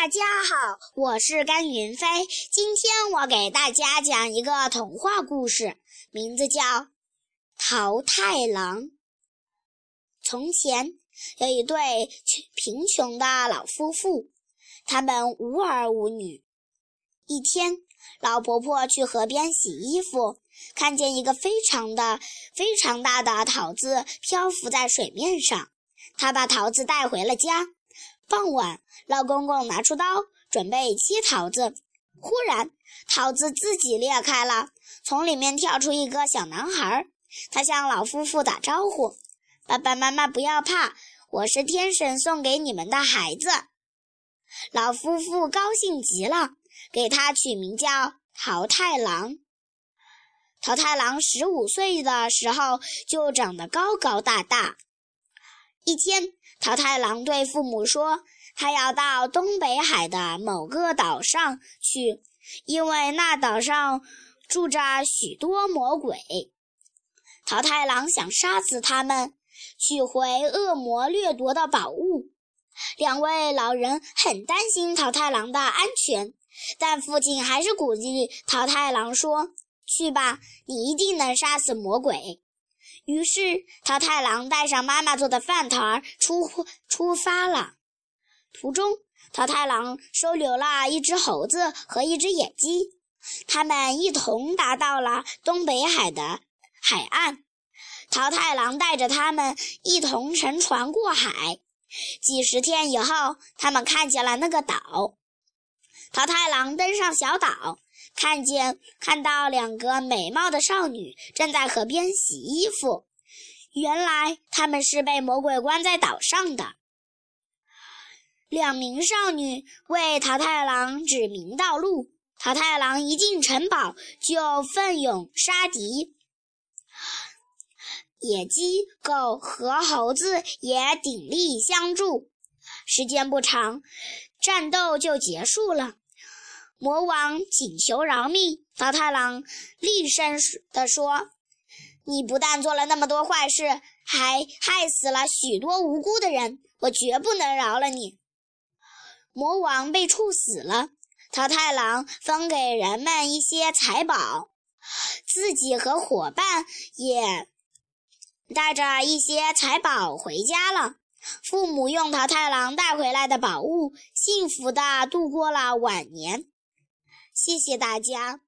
大家好，我是甘云飞。今天我给大家讲一个童话故事，名字叫《桃太郎》。从前有一对贫穷的老夫妇，他们无儿无女。一天，老婆婆去河边洗衣服，看见一个非常的、非常大的桃子漂浮在水面上，她把桃子带回了家。傍晚，老公公拿出刀准备切桃子，忽然桃子自己裂开了，从里面跳出一个小男孩。他向老夫妇打招呼：“爸爸妈妈不要怕，我是天神送给你们的孩子。”老夫妇高兴极了，给他取名叫桃太郎。桃太郎十五岁的时候就长得高高大大。一天。桃太郎对父母说：“他要到东北海的某个岛上去，因为那岛上住着许多魔鬼。桃太郎想杀死他们，取回恶魔掠夺的宝物。两位老人很担心桃太郎的安全，但父亲还是鼓励桃太郎说：‘去吧，你一定能杀死魔鬼。’”于是，桃太郎带上妈妈做的饭团出出发了。途中，桃太郎收留了一只猴子和一只野鸡，他们一同达到了东北海的海岸。桃太郎带着他们一同乘船过海。几十天以后，他们看见了那个岛。桃太郎登上小岛。看见看到两个美貌的少女正在河边洗衣服，原来他们是被魔鬼关在岛上的。两名少女为桃太郎指明道路，桃太郎一进城堡就奋勇杀敌，野鸡、狗和猴子也鼎力相助。时间不长，战斗就结束了。魔王请求饶命，桃太郎厉声地说：“你不但做了那么多坏事，还害死了许多无辜的人，我绝不能饶了你。”魔王被处死了，桃太郎分给人们一些财宝，自己和伙伴也带着一些财宝回家了。父母用桃太郎带回来的宝物，幸福地度过了晚年。谢谢大家。